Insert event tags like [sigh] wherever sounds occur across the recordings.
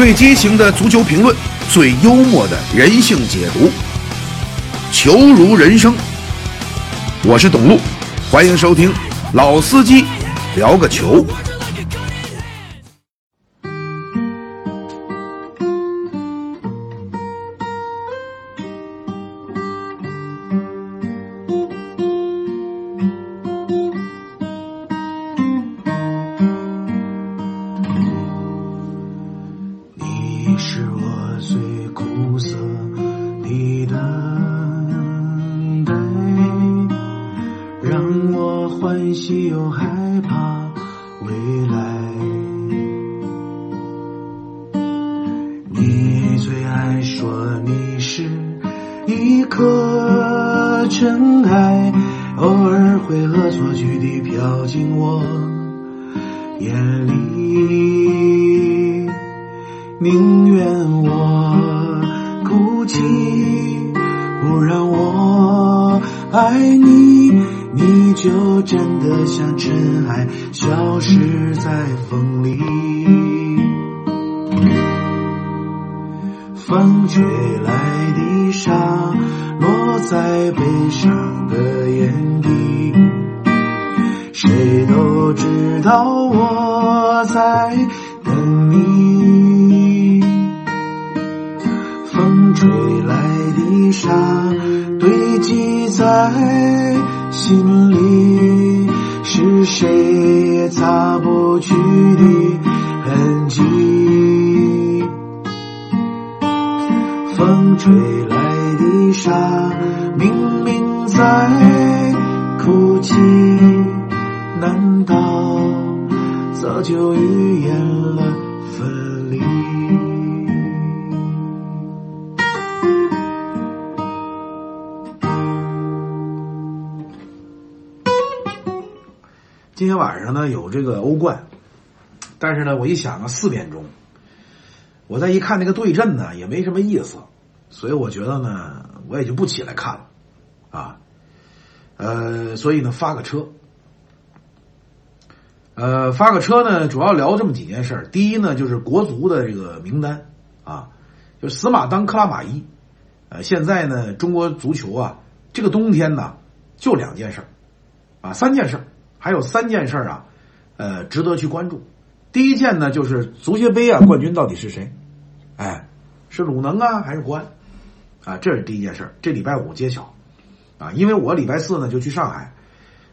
最激情的足球评论，最幽默的人性解读，球如人生。我是董路，欢迎收听老司机聊个球。宁愿我哭泣，不让我爱你，你就真的像尘埃，消失在风里。风吹来的沙，落在悲伤的眼底，谁都知道我在沙堆积在心里，是谁也擦不去的痕迹。风吹来的沙明明在哭泣，难道早就预言晚上呢有这个欧冠，但是呢我一想啊四点钟，我再一看那个对阵呢也没什么意思，所以我觉得呢我也就不起来看了，啊，呃，所以呢发个车，呃发个车呢主要聊这么几件事，第一呢就是国足的这个名单。啊，就死马当克拉玛依，呃现在呢中国足球啊这个冬天呢就两件事，啊三件事。还有三件事啊，呃，值得去关注。第一件呢，就是足协杯啊，冠军到底是谁？哎，是鲁能啊，还是国安？啊，这是第一件事。这礼拜五揭晓啊，因为我礼拜四呢就去上海，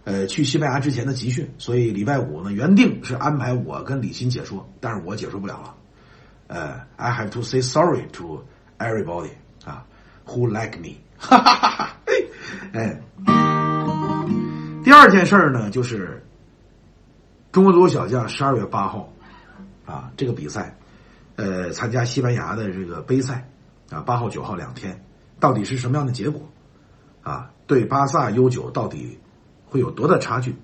呃，去西班牙之前的集训，所以礼拜五呢原定是安排我跟李欣解说，但是我解说不了了。呃，I have to say sorry to everybody 啊，who like me，哈哈哈哈，哎。第二件事儿呢，就是中国足球小将十二月八号啊，这个比赛，呃，参加西班牙的这个杯赛啊，八号九号两天，到底是什么样的结果啊？对巴萨 U 九到底会有多大差距？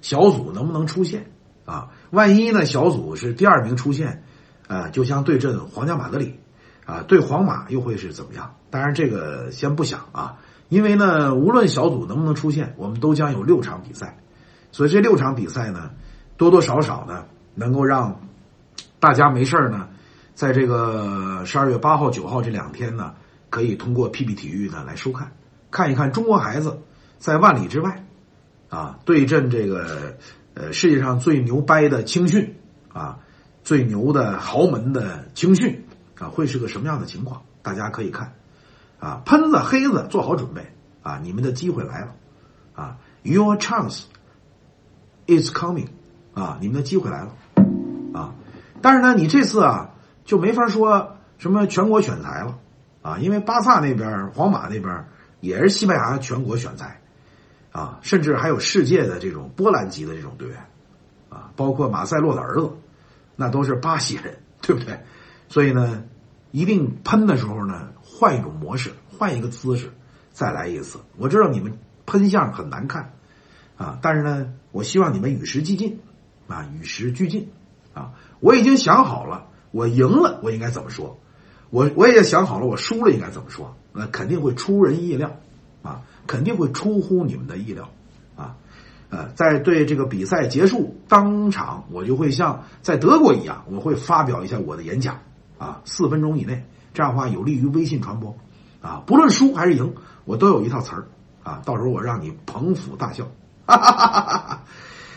小组能不能出线啊？万一呢？小组是第二名出线啊，就将对阵皇家马德里啊，对皇马又会是怎么样？当然这个先不想啊。因为呢，无论小组能不能出现，我们都将有六场比赛，所以这六场比赛呢，多多少少呢，能够让大家没事呢，在这个十二月八号、九号这两天呢，可以通过 PP 体育呢来收看，看一看中国孩子在万里之外啊对阵这个呃世界上最牛掰的青训啊，最牛的豪门的青训啊，会是个什么样的情况？大家可以看。啊，喷子黑子做好准备啊！你们的机会来了啊！Your chance is coming 啊！你们的机会来了啊！但是呢，你这次啊就没法说什么全国选材了啊，因为巴萨那边、皇马那边也是西班牙全国选材啊，甚至还有世界的这种波兰籍的这种队员啊，包括马塞洛的儿子，那都是巴西人，对不对？所以呢，一定喷的时候呢。换一种模式，换一个姿势，再来一次。我知道你们喷相很难看，啊，但是呢，我希望你们与时俱进，啊，与时俱进，啊，我已经想好了，我赢了我应该怎么说，我我也想好了，我输了应该怎么说，那肯定会出人意料，啊，肯定会出乎你们的意料，啊，呃，在对这个比赛结束当场，我就会像在德国一样，我会发表一下我的演讲，啊，四分钟以内，这样的话有利于微信传播啊。不论输还是赢，我都有一套词儿啊，到时候我让你捧腹大笑。哈哈哈哈哈哈。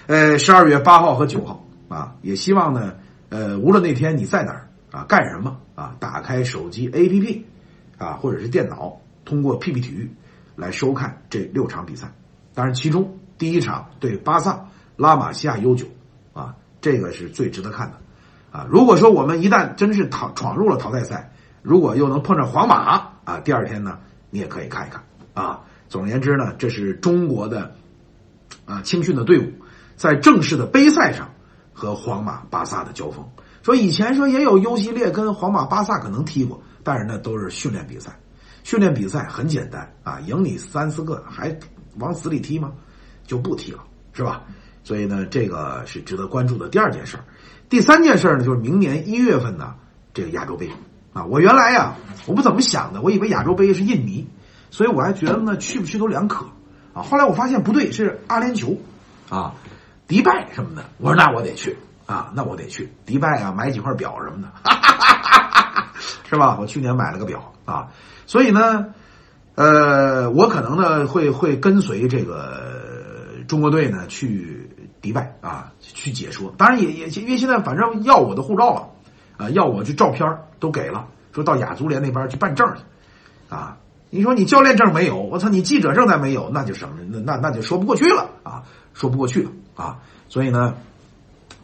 呃，十二月八号和九号啊，也希望呢，呃，无论那天你在哪儿啊，干什么啊，打开手机 APP 啊，或者是电脑，通过 PP 体育来收看这六场比赛。当然，其中第一场对巴萨拉玛西亚 U 九啊，这个是最值得看的啊。如果说我们一旦真是淘闯入了淘汰赛，如果又能碰上皇马啊，第二天呢，你也可以看一看啊。总而言之呢，这是中国的啊青训的队伍。在正式的杯赛上和皇马、巴萨的交锋，说以前说也有 U 系列跟皇马、巴萨可能踢过，但是那都是训练比赛。训练比赛很简单啊，赢你三四个还往死里踢吗？就不踢了，是吧？所以呢，这个是值得关注的第二件事儿。第三件事呢，就是明年一月份呢，这个亚洲杯啊，我原来呀，我不怎么想的，我以为亚洲杯是印尼，所以我还觉得呢，去不去都两可啊。后来我发现不对，是阿联酋啊。迪拜什么的，我说那我得去啊，那我得去迪拜啊，买几块表什么的，[laughs] 是吧？我去年买了个表啊，所以呢，呃，我可能呢会会跟随这个中国队呢去迪拜啊去解说。当然也也因为现在反正要我的护照了啊，要我去照片都给了，说到亚足联那边去办证去啊。你说你教练证没有，我操，你记者证再没有，那就什么？那那那就说不过去了啊，说不过去了。啊，所以呢，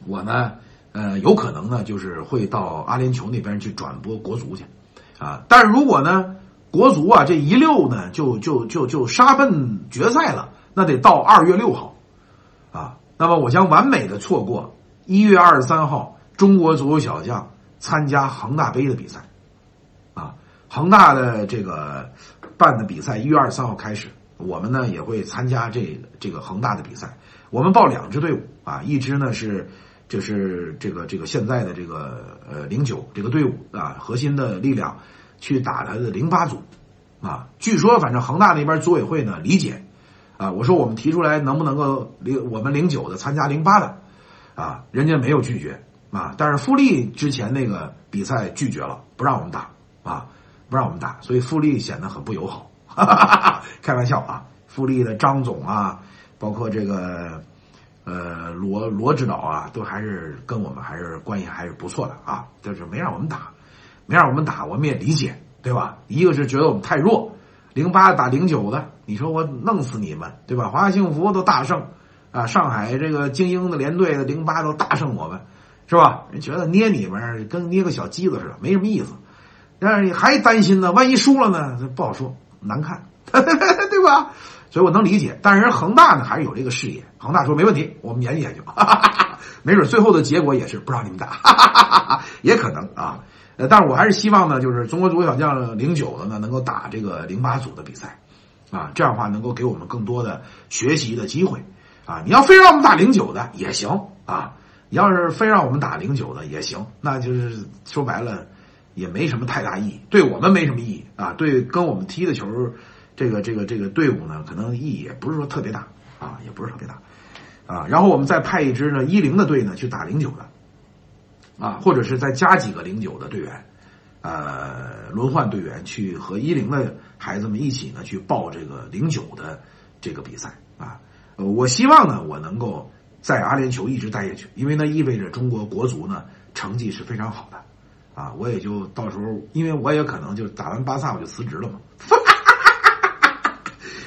我呢，呃，有可能呢，就是会到阿联酋那边去转播国足去，啊，但是如果呢，国足啊这一溜呢，就就就就杀奔决赛了，那得到二月六号，啊，那么我将完美的错过一月二十三号中国足球小将参加恒大杯的比赛，啊，恒大的这个办的比赛一月二十三号开始，我们呢也会参加这这个恒大的比赛。我们报两支队伍啊，一支呢是就是这个这个现在的这个呃零九这个队伍啊，核心的力量去打他的零八组啊。据说反正恒大那边组委会呢理解啊，我说我们提出来能不能够零我们零九的参加零八的啊，人家没有拒绝啊，但是富力之前那个比赛拒绝了，不让我们打啊，不让我们打，所以富力显得很不友好，[laughs] 开玩笑啊，富力的张总啊。包括这个，呃，罗罗指导啊，都还是跟我们还是关系还是不错的啊，就是没让我们打，没让我们打，我们也理解，对吧？一个是觉得我们太弱，零八打零九的，你说我弄死你们，对吧？华夏幸福都大胜啊，上海这个精英的连队的零八都大胜我们，是吧？人觉得捏你们跟捏个小鸡子似的，没什么意思。但是你还担心呢，万一输了呢？不好说，难看，[laughs] 对吧？所以我能理解，但是人恒大呢还是有这个视野。恒大说没问题，我们研究研究，[laughs] 没准最后的结果也是不让你们打，[laughs] 也可能啊。呃，但是我还是希望呢，就是中国足球小将零九的呢能够打这个零八组的比赛，啊，这样的话能够给我们更多的学习的机会啊。你要非让我们打零九的也行啊，要是非让我们打零九的也行，那就是说白了也没什么太大意义，对我们没什么意义啊，对跟我们踢的球。这个这个这个队伍呢，可能意义也不是说特别大啊，也不是特别大啊。然后我们再派一支呢一零的队呢去打零九的啊，或者是再加几个零九的队员，呃，轮换队员去和一零的孩子们一起呢去报这个零九的这个比赛啊。我希望呢，我能够在阿联酋一直待下去，因为那意味着中国国足呢成绩是非常好的啊。我也就到时候，因为我也可能就打完巴萨我就辞职了嘛。[laughs]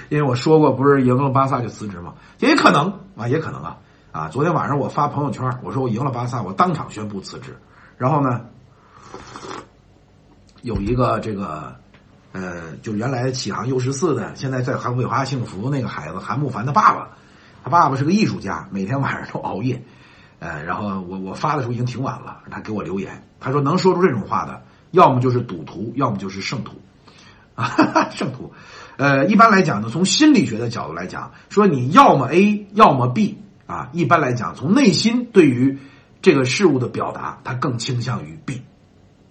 因为我说过，不是赢了巴萨就辞职吗？也可能啊，也可能啊啊！昨天晚上我发朋友圈，我说我赢了巴萨，我当场宣布辞职。然后呢，有一个这个呃，就原来启航 U 十四的，现在在韩桂华幸福那个孩子韩慕凡的爸爸，他爸爸是个艺术家，每天晚上都熬夜。呃，然后我我发的时候已经挺晚了，他给我留言，他说能说出这种话的，要么就是赌徒，要么就是圣徒 [laughs] 啊，圣徒。呃，一般来讲呢，从心理学的角度来讲，说你要么 A，要么 B 啊。一般来讲，从内心对于这个事物的表达，他更倾向于 B，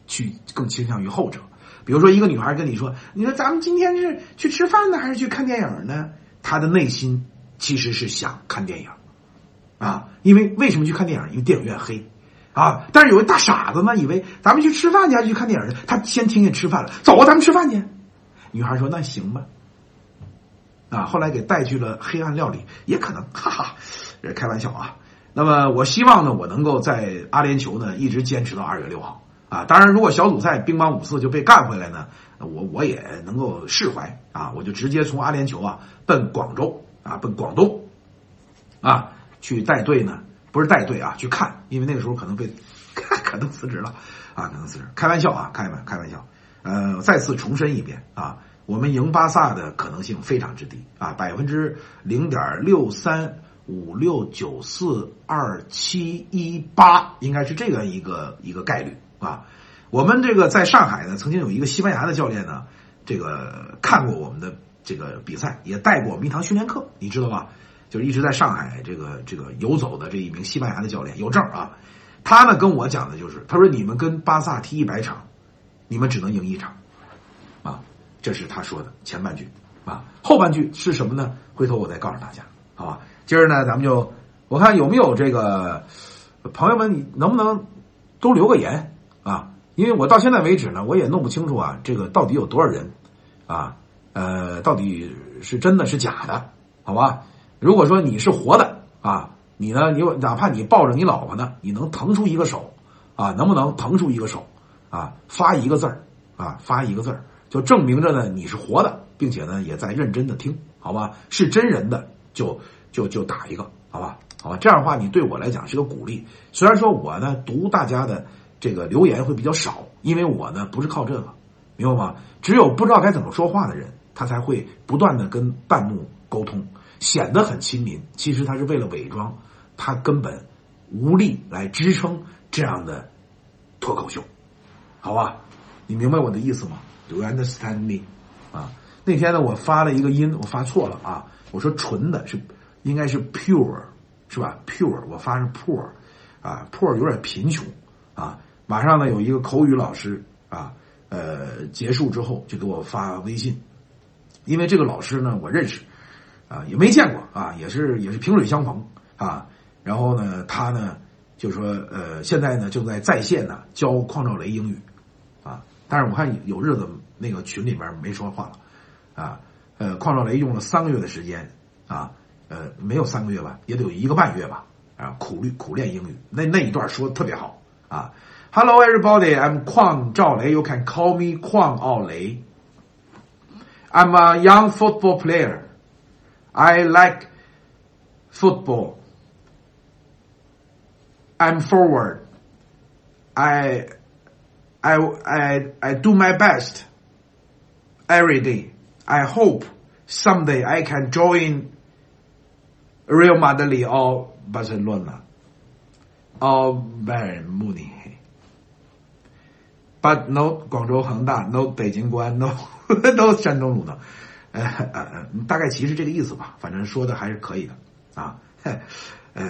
去更倾向于后者。比如说，一个女孩跟你说：“你说咱们今天是去吃饭呢，还是去看电影呢？”她的内心其实是想看电影啊，因为为什么去看电影？因为电影院黑，啊！但是有个大傻子呢，以为咱们去吃饭去，还是去看电影去？他先听见吃饭了，走啊，咱们吃饭去。女孩说：“那行吧。”啊，后来给带去了黑暗料理，也可能，哈哈，这开玩笑啊。那么我希望呢，我能够在阿联酋呢一直坚持到二月六号啊。当然，如果小组赛乒乓五次就被干回来呢，我我也能够释怀啊。我就直接从阿联酋啊奔广州啊，奔广东啊去带队呢，不是带队啊，去看，因为那个时候可能被 [laughs] 可能辞职了啊，可能辞职。开玩笑啊，开玩开玩笑。呃，再次重申一遍啊，我们赢巴萨的可能性非常之低啊，百分之零点六三五六九四二七一八，应该是这个一个一个概率啊。我们这个在上海呢，曾经有一个西班牙的教练呢，这个看过我们的这个比赛，也带过我们一堂训练课，你知道吧？就是一直在上海这个这个游走的这一名西班牙的教练，有证啊。他呢跟我讲的就是，他说你们跟巴萨踢一百场。你们只能赢一场，啊，这是他说的前半句，啊，后半句是什么呢？回头我再告诉大家，好吧？今儿呢，咱们就我看有没有这个朋友们，你能不能都留个言啊？因为我到现在为止呢，我也弄不清楚啊，这个到底有多少人啊？呃，到底是真的是假的？好吧？如果说你是活的啊，你呢，你哪怕你抱着你老婆呢，你能腾出一个手啊？能不能腾出一个手？啊，发一个字儿，啊，发一个字儿，就证明着呢你是活的，并且呢也在认真的听，好吧？是真人的就就就打一个，好吧？好吧？这样的话你对我来讲是个鼓励。虽然说我呢读大家的这个留言会比较少，因为我呢不是靠这个，明白吗？只有不知道该怎么说话的人，他才会不断的跟弹幕沟通，显得很亲民。其实他是为了伪装，他根本无力来支撑这样的脱口秀。好吧，你明白我的意思吗？Do you understand me？啊，那天呢，我发了一个音，我发错了啊，我说纯的是应该是 pure，是吧？pure，我发是 poor，啊，poor 有点贫穷啊。马上呢，有一个口语老师啊，呃，结束之后就给我发微信，因为这个老师呢，我认识啊，也没见过啊，也是也是萍水相逢啊。然后呢，他呢就说，呃，现在呢正在在线呢教邝兆雷英语。啊但是我看有日子那个群里边没说话了，啊，呃，邝兆雷用了三个月的时间，啊，呃，没有三个月吧，也得有一个半月吧，啊，苦练苦练英语，那那一段说的特别好啊。Hello everybody, I'm 邝兆雷，You can call me 邝奥雷。I'm a young football player. I like football. I'm forward. I, I, I, I do my best every day. I hope someday I can join Real Madrid or Barcelona or Bayern Munich. But no Guangzhou Hengda, no Beijing Guan, no [laughs] no 山东鲁能，呃呃，大概其实这个意思吧，反正说的还是可以的啊，呃。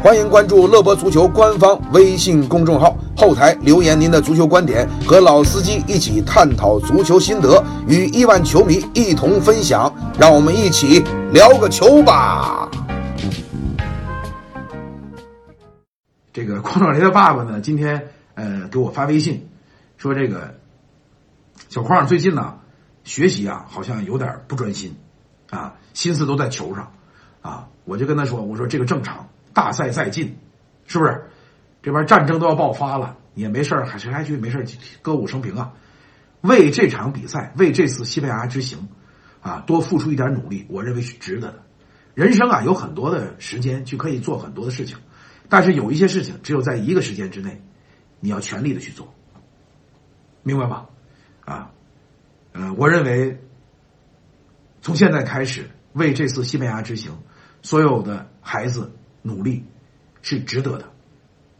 欢迎关注乐博足球官方微信公众号，后台留言您的足球观点，和老司机一起探讨足球心得，与亿万球迷一同分享。让我们一起聊个球吧。这个邝少雷的爸爸呢，今天呃给我发微信，说这个小邝最近呢学习啊好像有点不专心啊，心思都在球上啊。我就跟他说，我说这个正常。大赛在近，是不是？这边战争都要爆发了，也没事儿，还谁还去没事歌舞升平啊？为这场比赛，为这次西班牙之行，啊，多付出一点努力，我认为是值得的。人生啊，有很多的时间去可以做很多的事情，但是有一些事情只有在一个时间之内，你要全力的去做，明白吧？啊，呃，我认为从现在开始，为这次西班牙之行，所有的孩子。努力是值得的，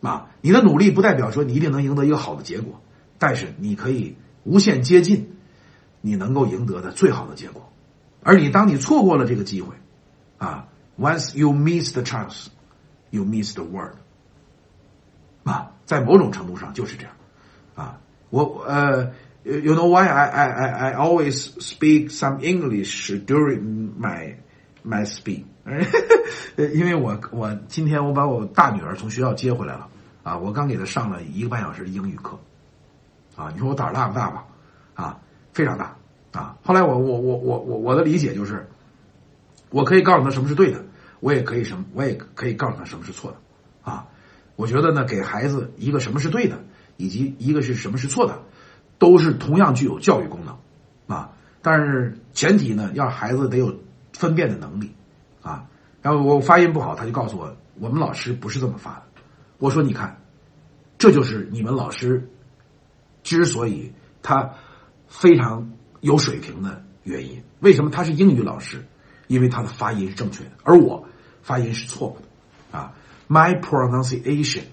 啊，你的努力不代表说你一定能赢得一个好的结果，但是你可以无限接近你能够赢得的最好的结果。而你当你错过了这个机会，啊，once you miss the chance，you miss the world，啊，在某种程度上就是这样，啊，我呃，you know why I I I I always speak some English during my my speak。呃，因为我我今天我把我大女儿从学校接回来了啊，我刚给她上了一个半小时的英语课，啊，你说我胆儿大不大吧？啊，非常大啊。后来我我我我我我的理解就是，我可以告诉她什么是对的，我也可以什么，我也可以告诉她什么是错的啊。我觉得呢，给孩子一个什么是对的，以及一个是什么是错的，都是同样具有教育功能啊。但是前提呢，要孩子得有分辨的能力。啊，然后我发音不好，他就告诉我，我们老师不是这么发的。我说，你看，这就是你们老师之所以他非常有水平的原因。为什么他是英语老师？因为他的发音是正确的，而我发音是错误的。啊，My pronunciation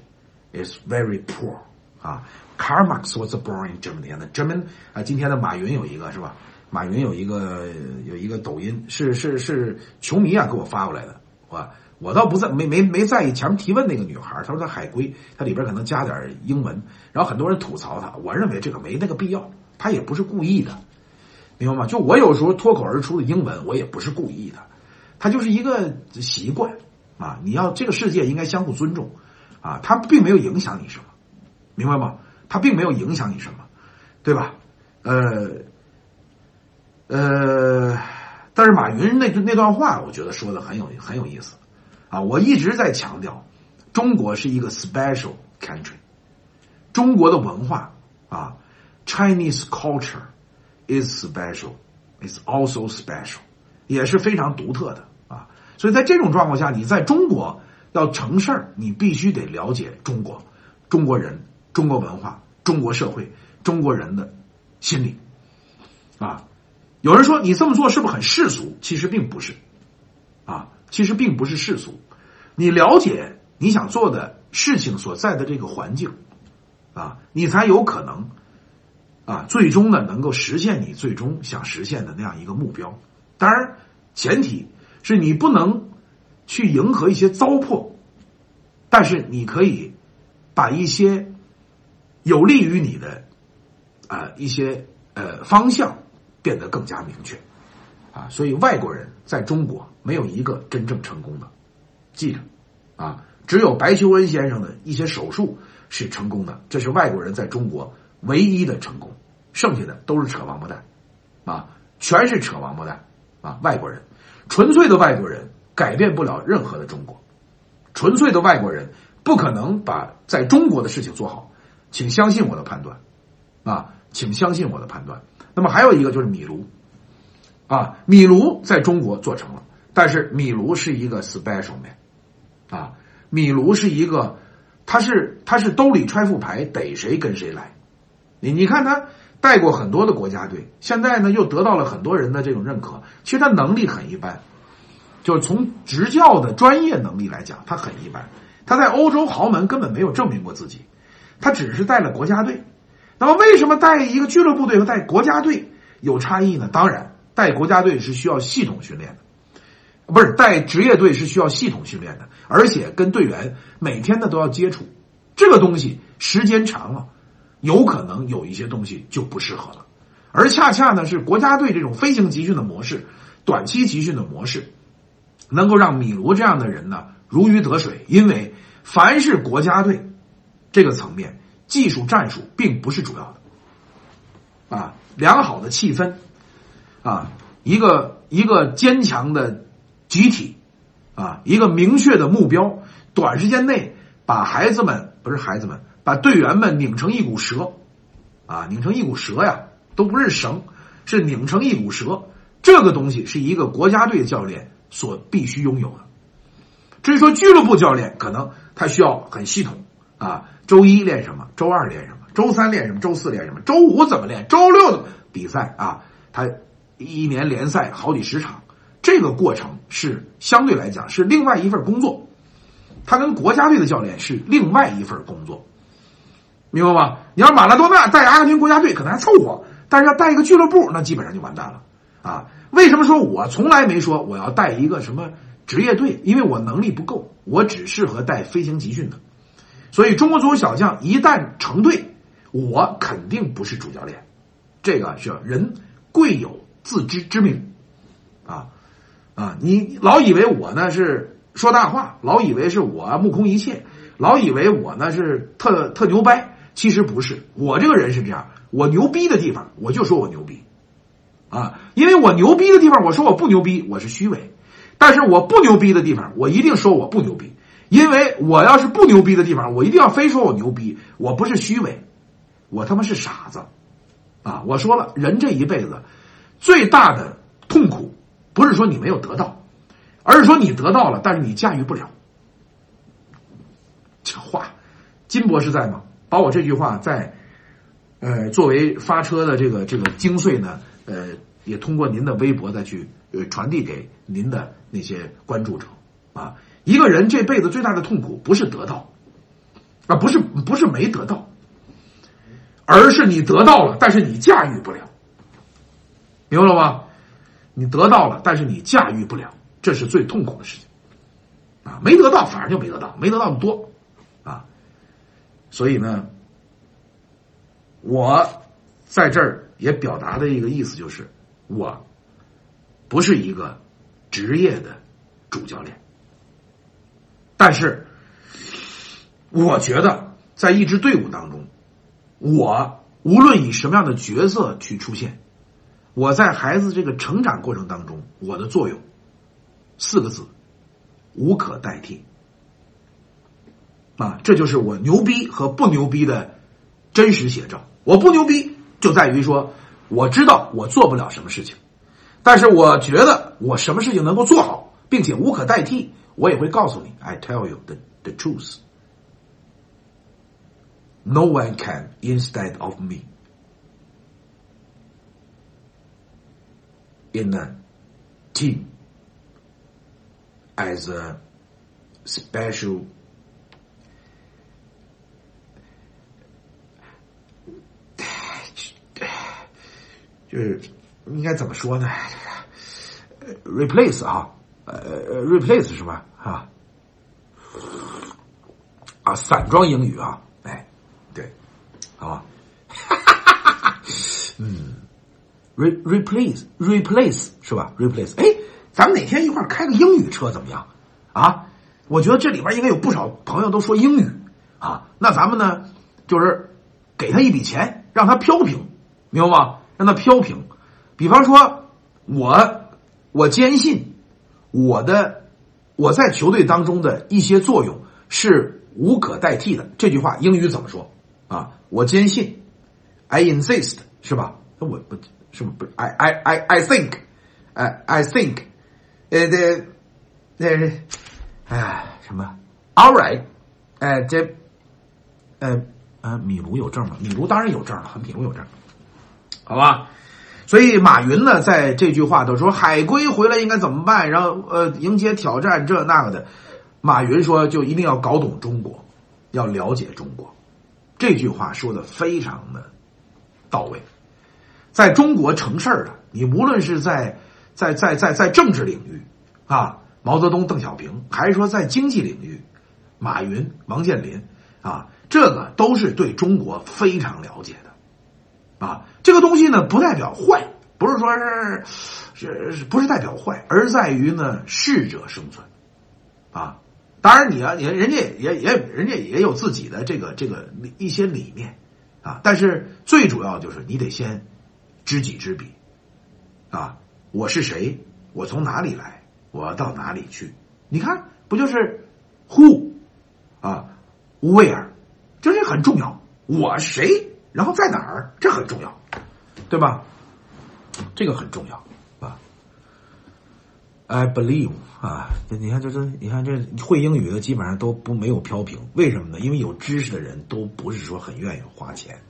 is very poor。啊，Karmax was born in Germany。那 German 啊，今天的马云有一个是吧？马云有一个有一个抖音，是是是球迷啊给我发过来的，我我倒不在没没没在意前面提问那个女孩，她说她海归，她里边可能加点英文，然后很多人吐槽她，我认为这个没那个必要，她也不是故意的，明白吗？就我有时候脱口而出的英文，我也不是故意的，它就是一个习惯啊！你要这个世界应该相互尊重啊，他并没有影响你什么，明白吗？他并没有影响你什么，对吧？呃。呃，但是马云那那段话，我觉得说的很有很有意思，啊，我一直在强调，中国是一个 special country，中国的文化啊，Chinese culture is special，is also special，也是非常独特的，所以在这种状况下，你在中国要成事儿，你必须得了解中国，中国人，中国文化，中国社会，中国人的心理，啊。有人说你这么做是不是很世俗？其实并不是，啊，其实并不是世俗。你了解你想做的事情所在的这个环境，啊，你才有可能，啊，最终呢能够实现你最终想实现的那样一个目标。当然，前提是你不能去迎合一些糟粕，但是你可以把一些有利于你的啊一些呃方向。变得更加明确，啊，所以外国人在中国没有一个真正成功的，记着，啊，只有白求恩先生的一些手术是成功的，这是外国人在中国唯一的成功，剩下的都是扯王八蛋，啊，全是扯王八蛋，啊，外国人，纯粹的外国人改变不了任何的中国，纯粹的外国人不可能把在中国的事情做好，请相信我的判断，啊，请相信我的判断。那么还有一个就是米卢，啊，米卢在中国做成了，但是米卢是一个 special man，啊，米卢是一个，他是他是兜里揣副牌，逮谁跟谁来，你你看他带过很多的国家队，现在呢又得到了很多人的这种认可，其实他能力很一般，就是从执教的专业能力来讲，他很一般，他在欧洲豪门根本没有证明过自己，他只是带了国家队。那么，为什么带一个俱乐部队和带国家队有差异呢？当然，带国家队是需要系统训练的，不是带职业队是需要系统训练的，而且跟队员每天的都要接触，这个东西时间长了，有可能有一些东西就不适合了。而恰恰呢，是国家队这种飞行集训的模式、短期集训的模式，能够让米卢这样的人呢如鱼得水，因为凡是国家队这个层面。技术战术并不是主要的，啊，良好的气氛，啊，一个一个坚强的集体，啊，一个明确的目标，短时间内把孩子们不是孩子们，把队员们拧成一股蛇，啊，拧成一股蛇呀，都不是绳，是拧成一股蛇。这个东西是一个国家队教练所必须拥有的。至于说俱乐部教练，可能他需要很系统。啊，周一练什么？周二练什么？周三练什么？周四练什么？周五怎么练？周六的比赛啊，他一年联赛好几十场，这个过程是相对来讲是另外一份工作，他跟国家队的教练是另外一份工作，明白吧？你要马拉多纳带阿根廷国家队可能还凑合，但是要带一个俱乐部，那基本上就完蛋了啊！为什么说我从来没说我要带一个什么职业队？因为我能力不够，我只适合带飞行集训的。所以，中国足球小将一旦成队，我肯定不是主教练。这个是人贵有自知之明啊。啊，你老以为我呢是说大话，老以为是我目空一切，老以为我呢是特特牛掰，其实不是。我这个人是这样，我牛逼的地方我就说我牛逼，啊，因为我牛逼的地方我说我不牛逼，我是虚伪；但是我不牛逼的地方，我一定说我不牛逼，因为我要是不牛逼的地方，我一定要非说我牛逼，我不是虚伪，我他妈是傻子，啊！我说了，人这一辈子最大的痛苦。不是说你没有得到，而是说你得到了，但是你驾驭不了。这话，金博士在吗？把我这句话在，呃，作为发车的这个这个精髓呢，呃，也通过您的微博再去呃传递给您的那些关注者啊。一个人这辈子最大的痛苦不是得到，啊，不是不是没得到，而是你得到了，但是你驾驭不了，明白了吗？你得到了，但是你驾驭不了，这是最痛苦的事情，啊，没得到反而就没得到，没得到的多，所以呢，我在这儿也表达的一个意思就是，我不是一个职业的主教练，但是我觉得在一支队伍当中，我无论以什么样的角色去出现。我在孩子这个成长过程当中，我的作用四个字：无可代替。啊，这就是我牛逼和不牛逼的真实写照。我不牛逼，就在于说我知道我做不了什么事情，但是我觉得我什么事情能够做好，并且无可代替，我也会告诉你：I tell you the the truth. No one can instead of me. in a team as a special 是应该怎么说呢 replace 啊，呃，replace 是吧？啊，啊，散装英语啊，哎，对，啊，哈哈哈哈，嗯。re replace replace 是吧？replace 哎，咱们哪天一块开个英语车怎么样？啊，我觉得这里边应该有不少朋友都说英语啊。那咱们呢，就是给他一笔钱，让他飘平，明白吗？让它飘平。比方说，我我坚信我的我在球队当中的一些作用是无可代替的。这句话英语怎么说啊？我坚信，I insist 是吧？那我不。是不不？I I I I think，哎，I think，呃，这，那，哎，什么？All right，哎，这，呃，呃，米卢有证吗？米卢当然有证了，米卢有证，好吧？所以马云呢，在这句话都说海归回来应该怎么办？然后呃，迎接挑战这那个的。马云说，就一定要搞懂中国，要了解中国。这句话说的非常的到位。在中国成事儿的，你无论是在在在在在政治领域啊，毛泽东、邓小平，还是说在经济领域，马云、王健林啊，这个都是对中国非常了解的啊。这个东西呢，不代表坏，不是说是是不是代表坏，而在于呢适者生存啊。当然，你啊，你人家也也人家也有自己的这个这个一些理念啊，但是最主要就是你得先。知己知彼，啊，我是谁？我从哪里来？我要到哪里去？你看，不就是 who 啊，where，这这很重要。我谁？然后在哪儿？这很重要，对吧？这个很重要啊。I believe 啊，你看，这这，你看这会英语的基本上都不没有飘屏，为什么呢？因为有知识的人都不是说很愿意花钱，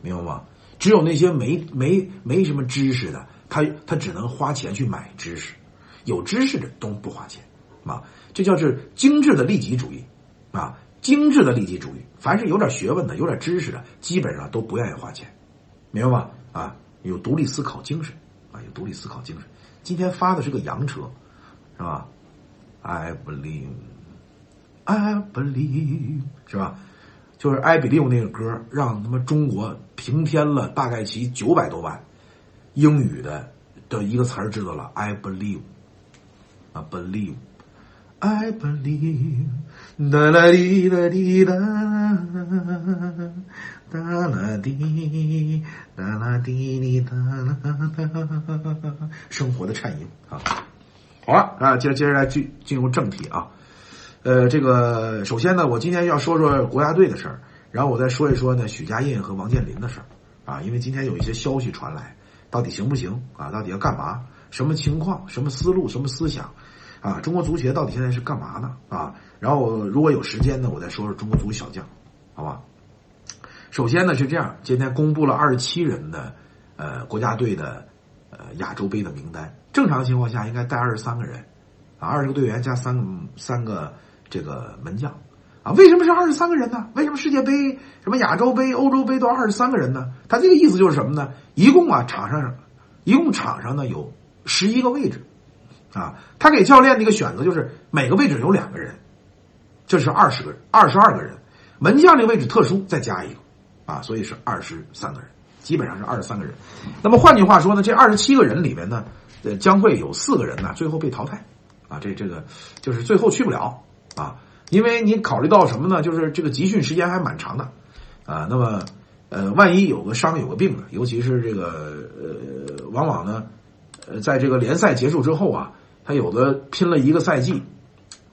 明白吗？只有那些没没没什么知识的，他他只能花钱去买知识；有知识的都不花钱，啊，这叫是精致的利己主义，啊，精致的利己主义。凡是有点学问的、有点知识的，基本上都不愿意花钱，明白吗？啊，有独立思考精神，啊，有独立思考精神。今天发的是个洋车，是吧？I believe, I believe，是吧？就是《I Believe》那个歌，让他们中国平添了大概其九百多万英语的的一个词儿，知道了。I believe，啊，believe，believe，I believe，哒啦滴哒滴哒，哒啦滴哒啦滴滴哒啦哒，生活的颤音啊。好了啊，接接着来进进入正题啊。呃，这个首先呢，我今天要说说国家队的事儿，然后我再说一说呢许家印和王健林的事儿啊，因为今天有一些消息传来，到底行不行啊？到底要干嘛？什么情况？什么思路？什么思想？啊，中国足协到底现在是干嘛呢？啊，然后如果有时间呢，我再说说中国足小将，好吧？首先呢是这样，今天公布了二十七人的呃国家队的呃亚洲杯的名单。正常情况下应该带二十三个人，啊，二十个队员加三个三个这个门将，啊，为什么是二十三个人呢？为什么世界杯、什么亚洲杯、欧洲杯都二十三个人呢？他这个意思就是什么呢？一共啊，场上一共场上呢有十一个位置，啊，他给教练的一个选择就是每个位置有两个人，这是二十个人，二十二个人，门将这个位置特殊，再加一个，啊，所以是二十三个人，基本上是二十三个人。那么换句话说呢，这二十七个人里面呢？呃，将会有四个人呢，最后被淘汰，啊，这这个就是最后去不了啊，因为你考虑到什么呢？就是这个集训时间还蛮长的，啊，那么呃，万一有个伤有个病的，尤其是这个呃，往往呢，呃，在这个联赛结束之后啊，他有的拼了一个赛季，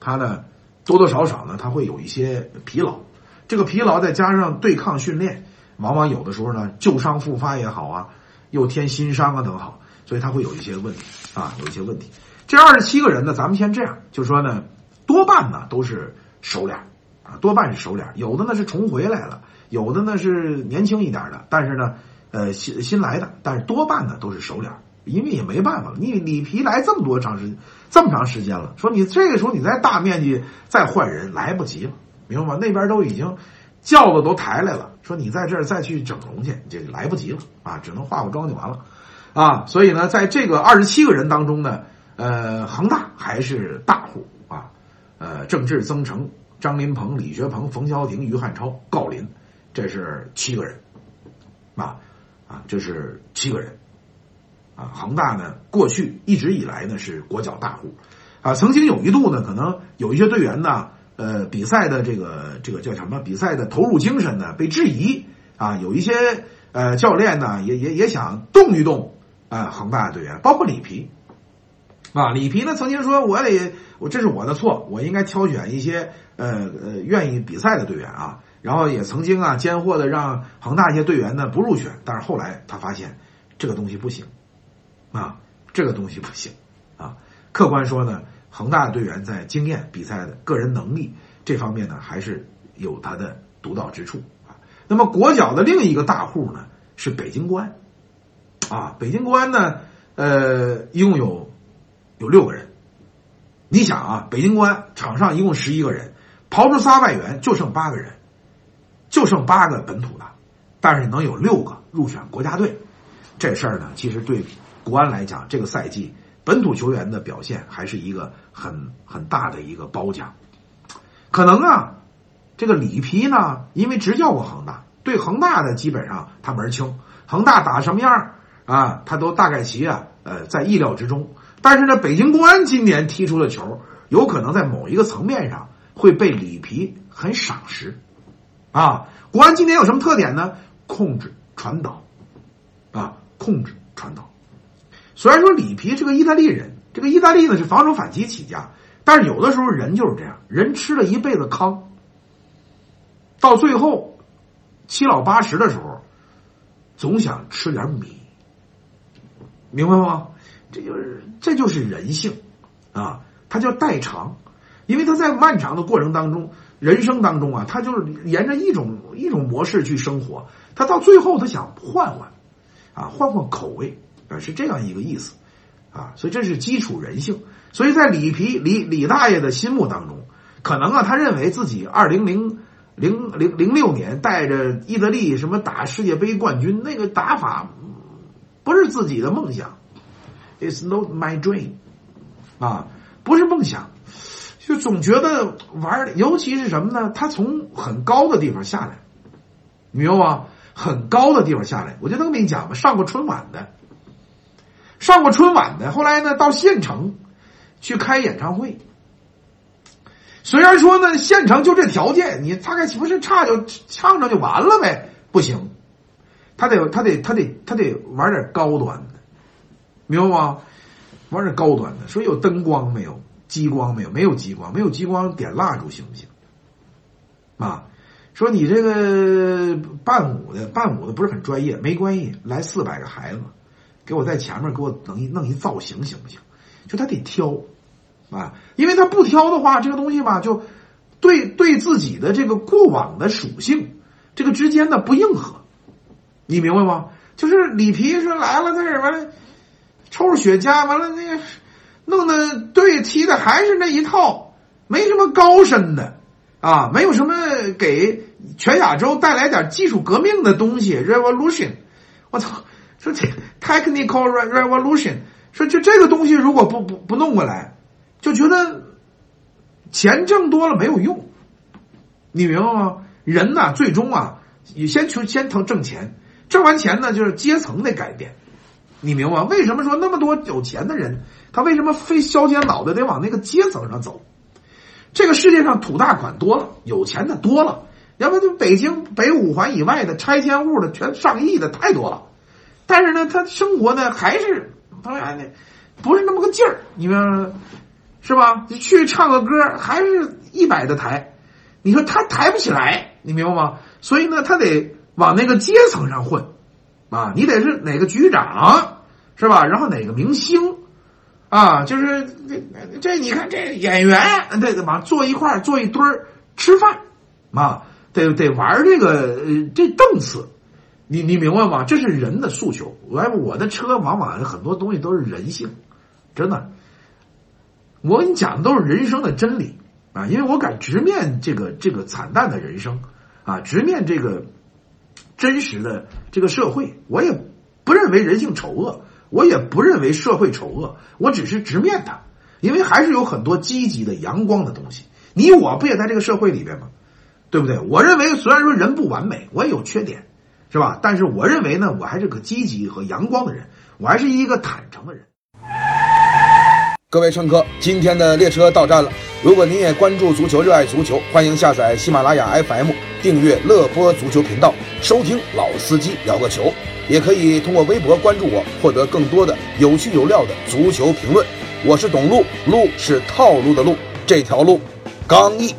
他呢多多少少呢，他会有一些疲劳，这个疲劳再加上对抗训练，往往有的时候呢旧伤复发也好啊，又添新伤啊等好。所以他会有一些问题啊，有一些问题。这二十七个人呢，咱们先这样，就说呢，多半呢都是熟脸啊，多半是熟脸有的呢是重回来了，有的呢是年轻一点的，但是呢，呃，新新来的，但是多半呢都是熟脸因为也没办法了，你里皮来这么多长时这么长时间了，说你这个时候你再大面积再换人来不及了，明白吗？那边都已经轿子都抬来了，说你在这儿再去整容去，这来不及了啊，只能化化妆就完了。啊，所以呢，在这个二十七个人当中呢，呃，恒大还是大户啊，呃，郑智、曾诚、张林鹏、李学鹏、冯潇霆、于汉超、郜林，这是七个人，啊啊，这是七个人，恒大呢，过去一直以来呢是国脚大户，啊，曾经有一度呢，可能有一些队员呢，呃，比赛的这个这个叫什么？比赛的投入精神呢被质疑啊，有一些呃教练呢也也也想动一动。啊，恒大队员包括里皮，啊，里皮呢曾经说，我得我这是我的错，我应该挑选一些呃呃愿意比赛的队员啊，然后也曾经啊奸货的让恒大一些队员呢不入选，但是后来他发现这个东西不行，啊，这个东西不行啊，客观说呢，恒大队员在经验、比赛的个人能力这方面呢，还是有他的独到之处啊。那么国脚的另一个大户呢是北京国安。啊，北京国安呢，呃，一共有有六个人。你想啊，北京国安场上一共十一个人，刨出仨外援，就剩八个人，就剩八个本土的，但是能有六个入选国家队，这事儿呢，其实对比国安来讲，这个赛季本土球员的表现还是一个很很大的一个褒奖。可能啊，这个里皮呢，因为执教过恒大，对恒大的基本上他门清，恒大打什么样？啊，他都大概齐啊，呃，在意料之中。但是呢，北京国安今年踢出的球，有可能在某一个层面上会被里皮很赏识。啊，国安今年有什么特点呢？控制传导，啊，控制传导。虽然说里皮是个意大利人，这个意大利呢是防守反击起家，但是有的时候人就是这样，人吃了一辈子糠，到最后七老八十的时候，总想吃点米。明白吗？这就是这就是人性，啊，他叫代偿，因为他在漫长的过程当中，人生当中啊，他就是沿着一种一种模式去生活，他到最后他想换换，啊，换换口味，啊，是这样一个意思，啊，所以这是基础人性，所以在李皮李李大爷的心目当中，可能啊，他认为自己二零零零零零六年带着意大利什么打世界杯冠军那个打法。不是自己的梦想，It's not my dream，啊，不是梦想，就总觉得玩尤其是什么呢？他从很高的地方下来，明白吗？很高的地方下来，我就能跟你讲吧，上过春晚的，上过春晚的，后来呢到县城，去开演唱会。虽然说呢，县城就这条件，你大概岂不是差就唱唱就完了呗？不行，他得他得他得他得玩点高端的，明白吗？玩点高端的。说有灯光没有？激光没有？没有激光，没有激光，点蜡烛行不行？啊，说你这个伴舞的伴舞的不是很专业，没关系，来四百个孩子，给我在前面给我弄一弄一造型行不行？就他得挑。啊，因为他不挑的话，这个东西吧，就对对自己的这个过往的属性，这个之间的不硬核，你明白吗？就是里皮说来了，在这完了，抽着雪茄，完了那个弄的对踢的还是那一套，没什么高深的啊，没有什么给全亚洲带来点技术革命的东西，revolution，我操，说这 technical revolution，说就这个东西如果不不不弄过来。就觉得钱挣多了没有用，你明白吗？人呐，最终啊，你先求先挣挣钱，挣完钱呢，就是阶层的改变，你明白吗？为什么说那么多有钱的人，他为什么非削尖脑袋得往那个阶层上走？这个世界上土大款多了，有钱的多了，要不就北京北五环以外的拆迁户的全上亿的太多了，但是呢，他生活呢还是当然呢，不是那么个劲儿，你明白？是吧？你去唱个歌，还是一百的抬，你说他抬不起来，你明白吗？所以呢，他得往那个阶层上混，啊，你得是哪个局长，是吧？然后哪个明星，啊，就是这这，你看这演员，这怎么坐一块坐一堆儿吃饭，啊，得得玩这个这档次，你你明白吗？这是人的诉求。来我的车往往很多东西都是人性，真的。我跟你讲的都是人生的真理啊，因为我敢直面这个这个惨淡的人生啊，直面这个真实的这个社会，我也不认为人性丑恶，我也不认为社会丑恶，我只是直面它，因为还是有很多积极的阳光的东西。你我不也在这个社会里边吗？对不对？我认为虽然说人不完美，我也有缺点，是吧？但是我认为呢，我还是个积极和阳光的人，我还是一个坦诚的人。各位乘客，今天的列车到站了。如果您也关注足球，热爱足球，欢迎下载喜马拉雅 FM，订阅乐播足球频道，收听老司机聊个球。也可以通过微博关注我，获得更多的有趣有料的足球评论。我是董路，路是套路的路，这条路刚毅。